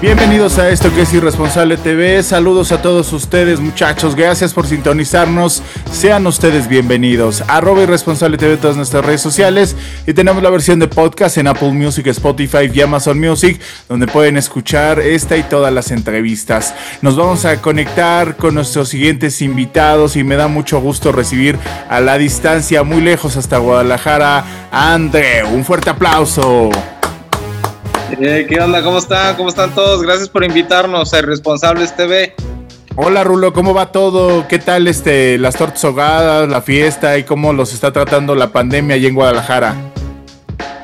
Bienvenidos a esto que es Irresponsable TV. Saludos a todos ustedes, muchachos. Gracias por sintonizarnos. Sean ustedes bienvenidos. Arroba Irresponsable TV todas nuestras redes sociales. Y tenemos la versión de podcast en Apple Music, Spotify y Amazon Music, donde pueden escuchar esta y todas las entrevistas. Nos vamos a conectar con nuestros siguientes invitados y me da mucho gusto recibir a la distancia, muy lejos hasta Guadalajara, André. Un fuerte aplauso. Eh, ¿Qué onda? ¿Cómo están? ¿Cómo están todos? Gracias por invitarnos a Responsables TV. Hola Rulo, ¿cómo va todo? ¿Qué tal este las tortas ahogadas, la fiesta y cómo los está tratando la pandemia allí en Guadalajara?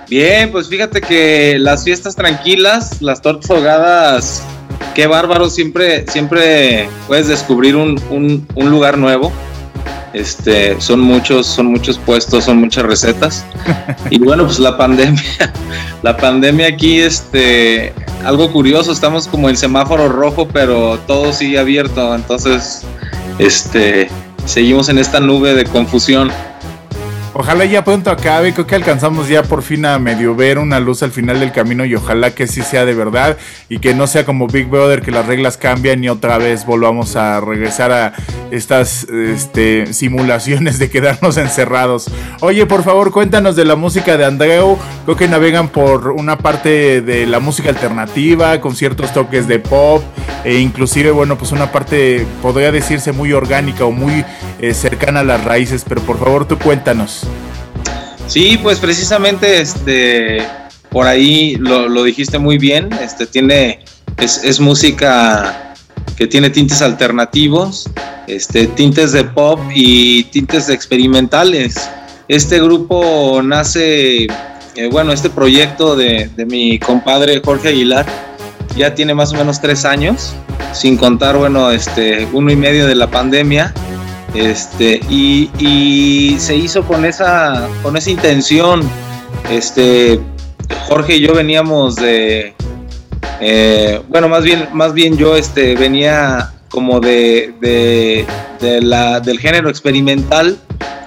Bien, pues fíjate que las fiestas tranquilas, las tortas ahogadas, qué bárbaro, siempre, siempre puedes descubrir un, un lugar nuevo. Este, son muchos, son muchos puestos, son muchas recetas. Y bueno, pues la pandemia, la pandemia aquí, este, algo curioso, estamos como en semáforo rojo, pero todo sigue abierto, entonces, este, seguimos en esta nube de confusión. Ojalá ya pronto acabe, creo que alcanzamos ya por fin a medio ver una luz al final del camino y ojalá que sí sea de verdad y que no sea como Big Brother que las reglas cambian y otra vez volvamos a regresar a estas este, simulaciones de quedarnos encerrados. Oye, por favor, cuéntanos de la música de Andreu. Creo que navegan por una parte de la música alternativa con ciertos toques de pop e inclusive, bueno, pues una parte podría decirse muy orgánica o muy eh, cercana a las raíces, pero por favor tú cuéntanos. Sí, pues precisamente este por ahí lo, dijiste muy bien. Este tiene es, música que tiene tintes alternativos, este, tintes de pop y tintes experimentales. Este grupo nace, eh, bueno, este proyecto de, de, mi compadre Jorge Aguilar ya tiene más o menos tres años, sin contar, bueno, este, uno y medio de la pandemia. Este, y, se hizo con esa, con esa intención. Este, Jorge y yo veníamos de, eh, bueno, más bien, más bien yo este, venía como de, de, la, del género experimental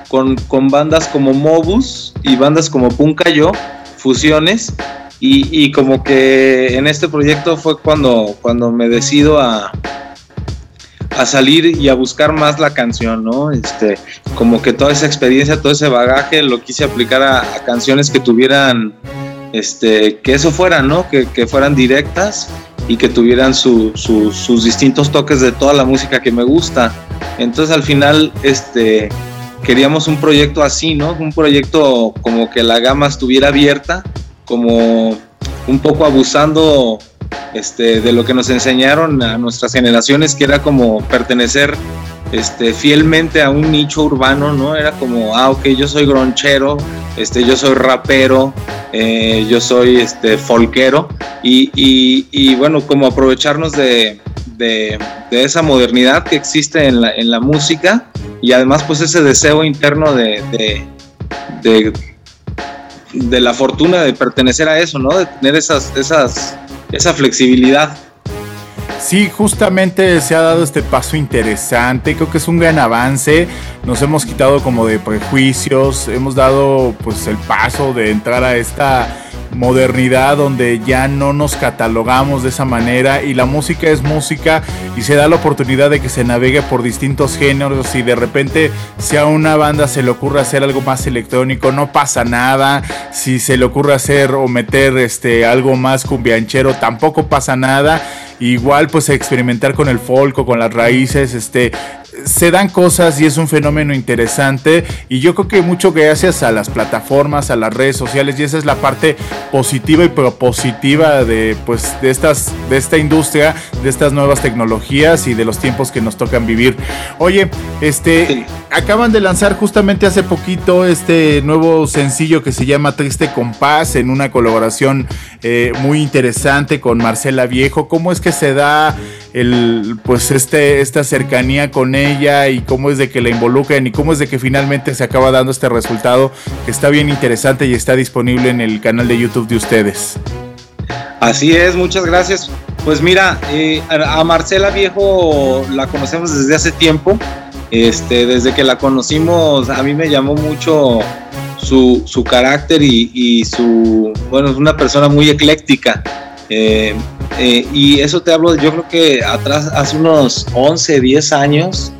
con, con, bandas como Mobus y bandas como Puncayo, fusiones. Y, y, como que en este proyecto fue cuando, cuando me decido a, a salir y a buscar más la canción, ¿no? Este, como que toda esa experiencia, todo ese bagaje lo quise aplicar a, canciones que tuvieran, este, que eso fuera, ¿no? Que, fueran directas y que tuvieran sus distintos toques de toda la música que me gusta. Entonces al final, este, queríamos un proyecto así, ¿no? Un proyecto como que la gama estuviera abierta, como un poco abusando este, de lo que nos enseñaron a nuestras generaciones, que era como pertenecer este, fielmente a un nicho urbano, ¿no? Era como, ah, ok, yo soy gronchero, este, yo soy rapero, eh, yo soy este, folquero, y, bueno, como aprovecharnos de, esa modernidad que existe en la, música, y además pues ese deseo interno de, de, de la fortuna de pertenecer a eso, ¿no? De tener esas, esas esa flexibilidad. Sí, justamente se ha dado este paso interesante, creo que es un gran avance, nos hemos quitado como de prejuicios, hemos dado pues el paso de entrar a esta modernidad donde ya no nos catalogamos de esa manera y la música es música y se da la oportunidad de que se navegue por distintos géneros y de repente si a una banda se le ocurre hacer algo más electrónico no pasa nada, si se le ocurre hacer o meter este algo más cumbianchero tampoco pasa nada, igual pues experimentar con el folk o con las raíces, este se dan cosas y es un fenómeno interesante y yo creo que mucho gracias a las plataformas, a las redes sociales y esa es la parte positiva y propositiva de pues de estas de esta industria, de estas nuevas tecnologías y de los tiempos que nos tocan vivir. Oye, este acaban de lanzar justamente hace poquito este nuevo sencillo que se llama Triste Compás en una colaboración eh, muy interesante con Marcela Viejo. ¿Cómo es que se da el, pues este, esta cercanía con ella y cómo es de que la involucran y cómo es de que finalmente se acaba dando este resultado que está bien interesante y está disponible en el canal de YouTube de ustedes? Así es, muchas gracias. Pues mira, eh, a Marcela Viejo la conocemos desde hace tiempo. Este, desde que la conocimos, a mí me llamó mucho su, su carácter y, su, bueno, es una persona muy ecléctica. Eh, eh, y eso te hablo, yo creo que atrás, hace unos 11, 10 años,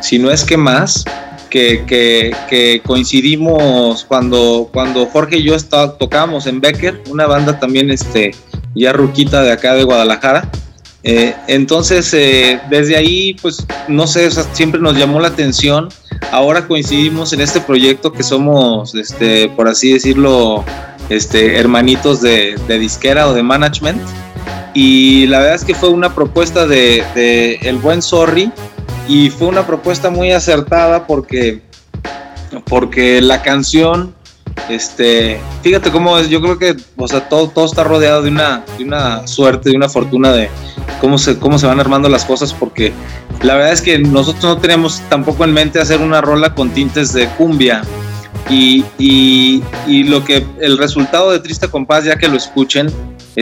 si no es que más, que, que, que coincidimos cuando, cuando Jorge y yo está, tocamos en Becker, una banda también este, ya ruquita de acá de Guadalajara. Eh, entonces, eh, desde ahí, pues, no sé, o sea, siempre nos llamó la atención. Ahora coincidimos en este proyecto que somos, este, por así decirlo, este, hermanitos de, de disquera o de management. Y la verdad es que fue una propuesta de, de El Buen Sorry y fue una propuesta muy acertada porque, porque la canción este, fíjate cómo es, yo creo que, o sea, todo, todo está rodeado de una, de una suerte, de una fortuna de cómo se, cómo se van armando las cosas, porque la verdad es que nosotros no tenemos tampoco en mente hacer una rola con tintes de cumbia. Y, y, y lo que el resultado de Triste Compás, ya que lo escuchen,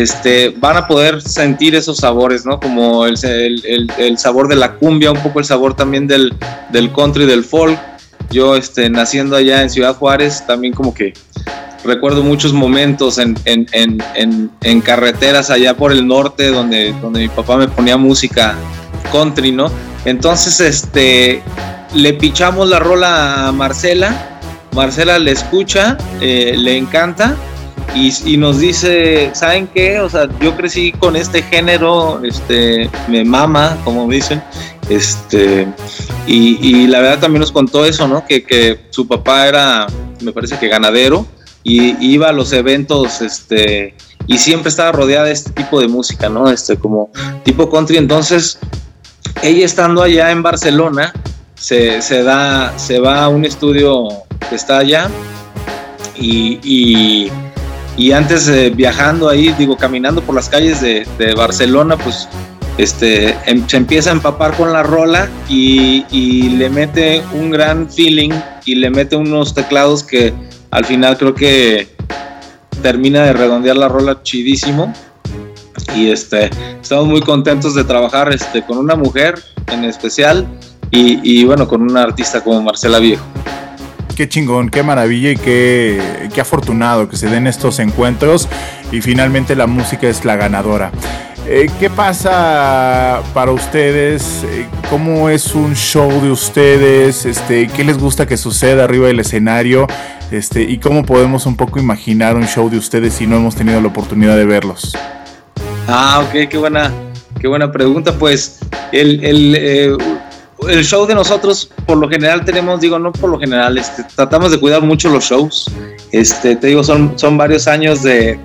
este, van a poder sentir esos sabores, ¿no? Como el, el, el, sabor de la cumbia, un poco el sabor también del, del country, del folk yo este, naciendo allá en Ciudad Juárez, también como que recuerdo muchos momentos en, en, en, en, carreteras allá por el norte donde, donde mi papá me ponía música country, ¿no? Entonces, este, le pichamos la rola a Marcela, Marcela le escucha, eh, le encanta y, nos dice, ¿saben qué? O sea, yo crecí con este género, este, me mama, como dicen, este, y, la verdad también nos contó eso, ¿no? Que, que, su papá era, me parece que ganadero, y iba a los eventos, este, y siempre estaba rodeada de este tipo de música, ¿no? Este, como tipo country. Entonces, ella estando allá en Barcelona, se, se da, se va a un estudio que está allá, y, y antes viajando ahí, digo, caminando por las calles de, Barcelona, pues este, em, se empieza a empapar con la rola y, le mete un gran feeling y le mete unos teclados que al final creo que termina de redondear la rola chidísimo. Y este, estamos muy contentos de trabajar este, con una mujer en especial y, y bueno, con una artista como Marcela Viejo qué chingón, qué maravilla y qué, qué, afortunado que se den estos encuentros y finalmente la música es la ganadora. Eh, ¿Qué pasa para ustedes? Eh, ¿Cómo es un show de ustedes? Este, ¿Qué les gusta que suceda arriba del escenario? Este, ¿Y cómo podemos un poco imaginar un show de ustedes si no hemos tenido la oportunidad de verlos? Ah, ok, qué buena, qué buena pregunta. Pues el, el, eh, el show de nosotros, por lo general tenemos, digo, no por lo general, este, tratamos de cuidar mucho los shows. Este, te digo, son, son varios años de,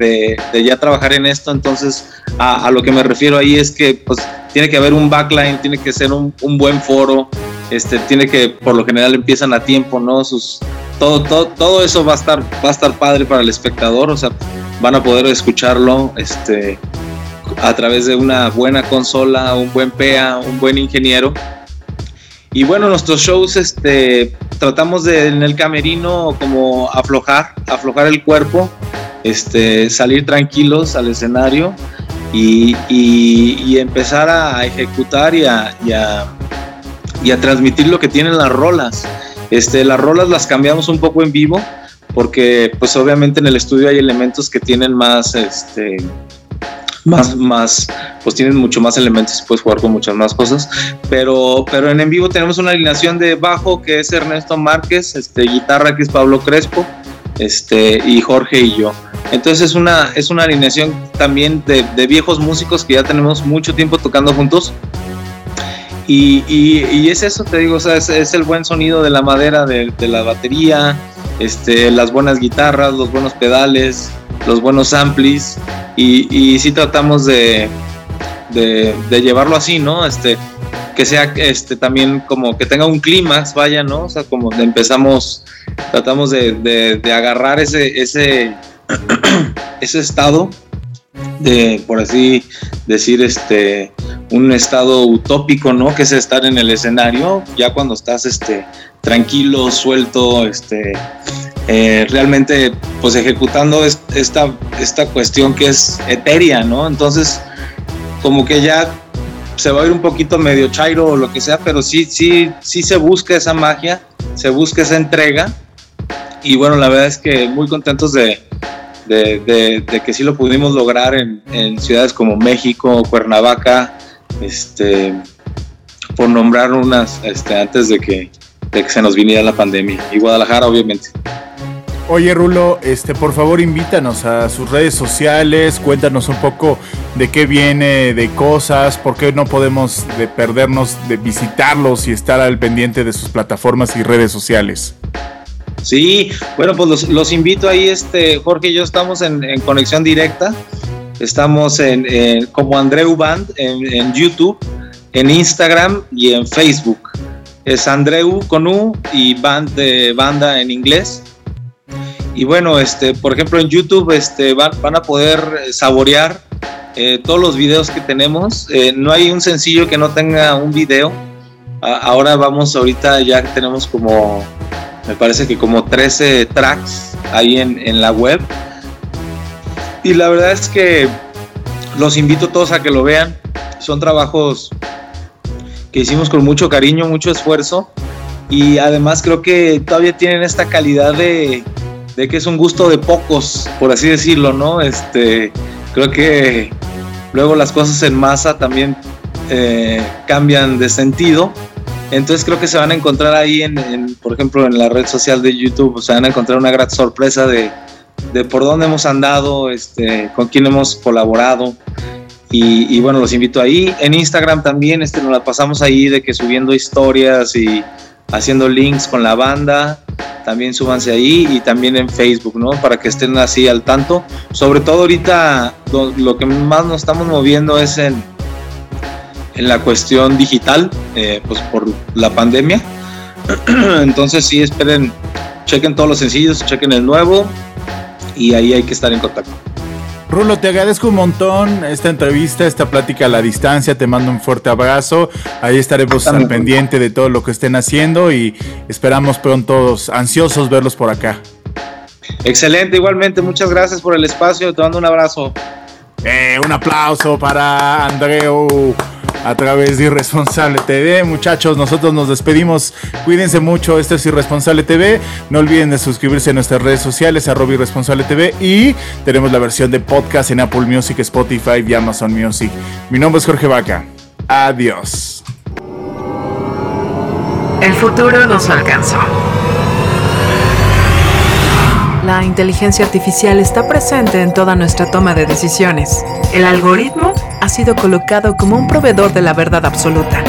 de, ya trabajar en esto, entonces a, a, lo que me refiero ahí es que pues tiene que haber un backline, tiene que ser un, un, buen foro, este, tiene que, por lo general empiezan a tiempo, ¿no? Sus, todo, todo, todo eso va a estar, va a estar padre para el espectador, o sea, van a poder escucharlo, este, a través de una buena consola, un buen PEA, un buen ingeniero y bueno, nuestros shows, este, tratamos de en el camerino como aflojar, aflojar el cuerpo, este, salir tranquilos al escenario y, y, empezar a ejecutar y a, a, transmitir lo que tienen las rolas. Este, las rolas las cambiamos un poco en vivo porque pues obviamente en el estudio hay elementos que tienen más, este, más, más, pues tienen mucho más elementos y puedes jugar con muchas más cosas. Pero, pero en en vivo tenemos una alineación de bajo que es Ernesto Márquez, este, guitarra que es Pablo Crespo, este, y Jorge y yo. Entonces es una, es una alineación también de, de viejos músicos que ya tenemos mucho tiempo tocando juntos. Y, y, es eso, te digo, sea, es, el buen sonido de la madera, de, la batería, este, las buenas guitarras, los buenos pedales, los buenos amplis. Y, y sí tratamos de, llevarlo así, ¿no? Este, que sea este, también como que tenga un clímax, vaya, ¿no? O sea, como empezamos, tratamos de, agarrar ese, estado de, por así decir, este, un estado utópico, ¿no? Que es estar en el escenario, ya cuando estás, este, tranquilo, suelto, eh, realmente, pues ejecutando esta, esta cuestión que es etérea, ¿no? Entonces, como que ya se va a ir un poquito medio chairo o lo que sea, pero sí, sí, sí se busca esa magia, se busca esa entrega. Y bueno, la verdad es que muy contentos de, de, que sí lo pudimos lograr en, ciudades como México, Cuernavaca, este, por nombrar unas este, antes de que, de que se nos viniera la pandemia. Y Guadalajara, obviamente. Oye, Rulo, este, por favor invítanos a sus redes sociales, cuéntanos un poco de qué viene, de cosas, por qué no podemos de perdernos de visitarlos y estar al pendiente de sus plataformas y redes sociales. Sí, bueno, pues los, invito ahí, este, Jorge y yo estamos en, conexión directa, estamos en, como Andreu Band en, YouTube, en Instagram y en Facebook. Es Andreu con U y band de banda en inglés. Y bueno, este, por ejemplo, en YouTube este, van, a poder saborear eh, todos los videos que tenemos. Eh, no hay un sencillo que no tenga un video. ahora vamos, ahorita ya tenemos como me parece que como 13 tracks ahí en, la web. Y la verdad es que los invito todos a que lo vean. Son trabajos que hicimos con mucho cariño, mucho esfuerzo. Y además creo que todavía tienen esta calidad de, que es un gusto de pocos, por así decirlo, ¿no? Este, creo que luego las cosas en masa también eh, cambian de sentido entonces creo que se van a encontrar ahí, en, por ejemplo, en la red social de YouTube, se van a encontrar una gran sorpresa de, por dónde hemos andado, este, con quién hemos colaborado. Y, bueno, los invito ahí. En Instagram también este, nos la pasamos ahí de que subiendo historias y haciendo links con la banda. También súbanse ahí y también en Facebook, ¿no? Para que estén así al tanto. Sobre todo ahorita lo que más nos estamos moviendo es en, en la cuestión digital, eh, pues por la pandemia. Entonces sí, esperen, chequen todos los sencillos, chequen el nuevo y ahí hay que estar en contacto. Rulo, te agradezco un montón esta entrevista, esta plática a la distancia. Te mando un fuerte abrazo. Ahí estaremos al pendiente de todo lo que estén haciendo y esperamos pronto, ansiosos, verlos por acá. Excelente, igualmente. Muchas gracias por el espacio. Te mando un abrazo. Eh, un aplauso para Andreu a través de Irresponsable TV. Muchachos, nosotros nos despedimos. Cuídense mucho. Esto es Irresponsable TV. No olviden de suscribirse a nuestras redes sociales, arroba Irresponsable TV. Y tenemos la versión de podcast en Apple Music, Spotify y Amazon Music. Mi nombre es Jorge Vaca. Adiós. El futuro nos alcanzó. La inteligencia artificial está presente en toda nuestra toma de decisiones. El algoritmo ha sido colocado como un proveedor de la verdad absoluta,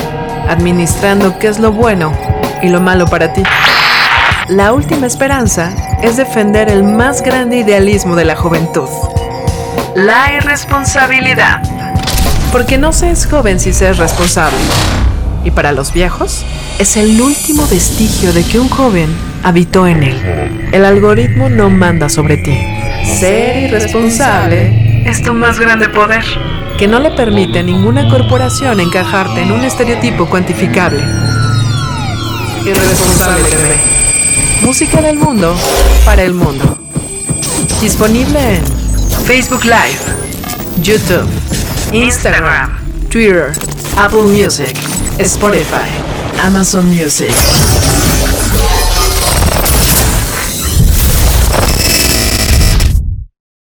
administrando qué es lo bueno y lo malo para ti. La última esperanza es defender el más grande idealismo de la juventud. La irresponsabilidad. Porque no se es joven si se es responsable. Y para los viejos, es el último vestigio de que un joven habitó en él. El algoritmo no manda sobre ti. Ser irresponsable es tu más grande poder, que no le permite a ninguna corporación encajarte en un estereotipo cuantificable. Irresponsable TV. Música del mundo para el mundo. Disponible en Facebook Live, YouTube, Instagram, Twitter, Apple Music, Spotify, Amazon Music.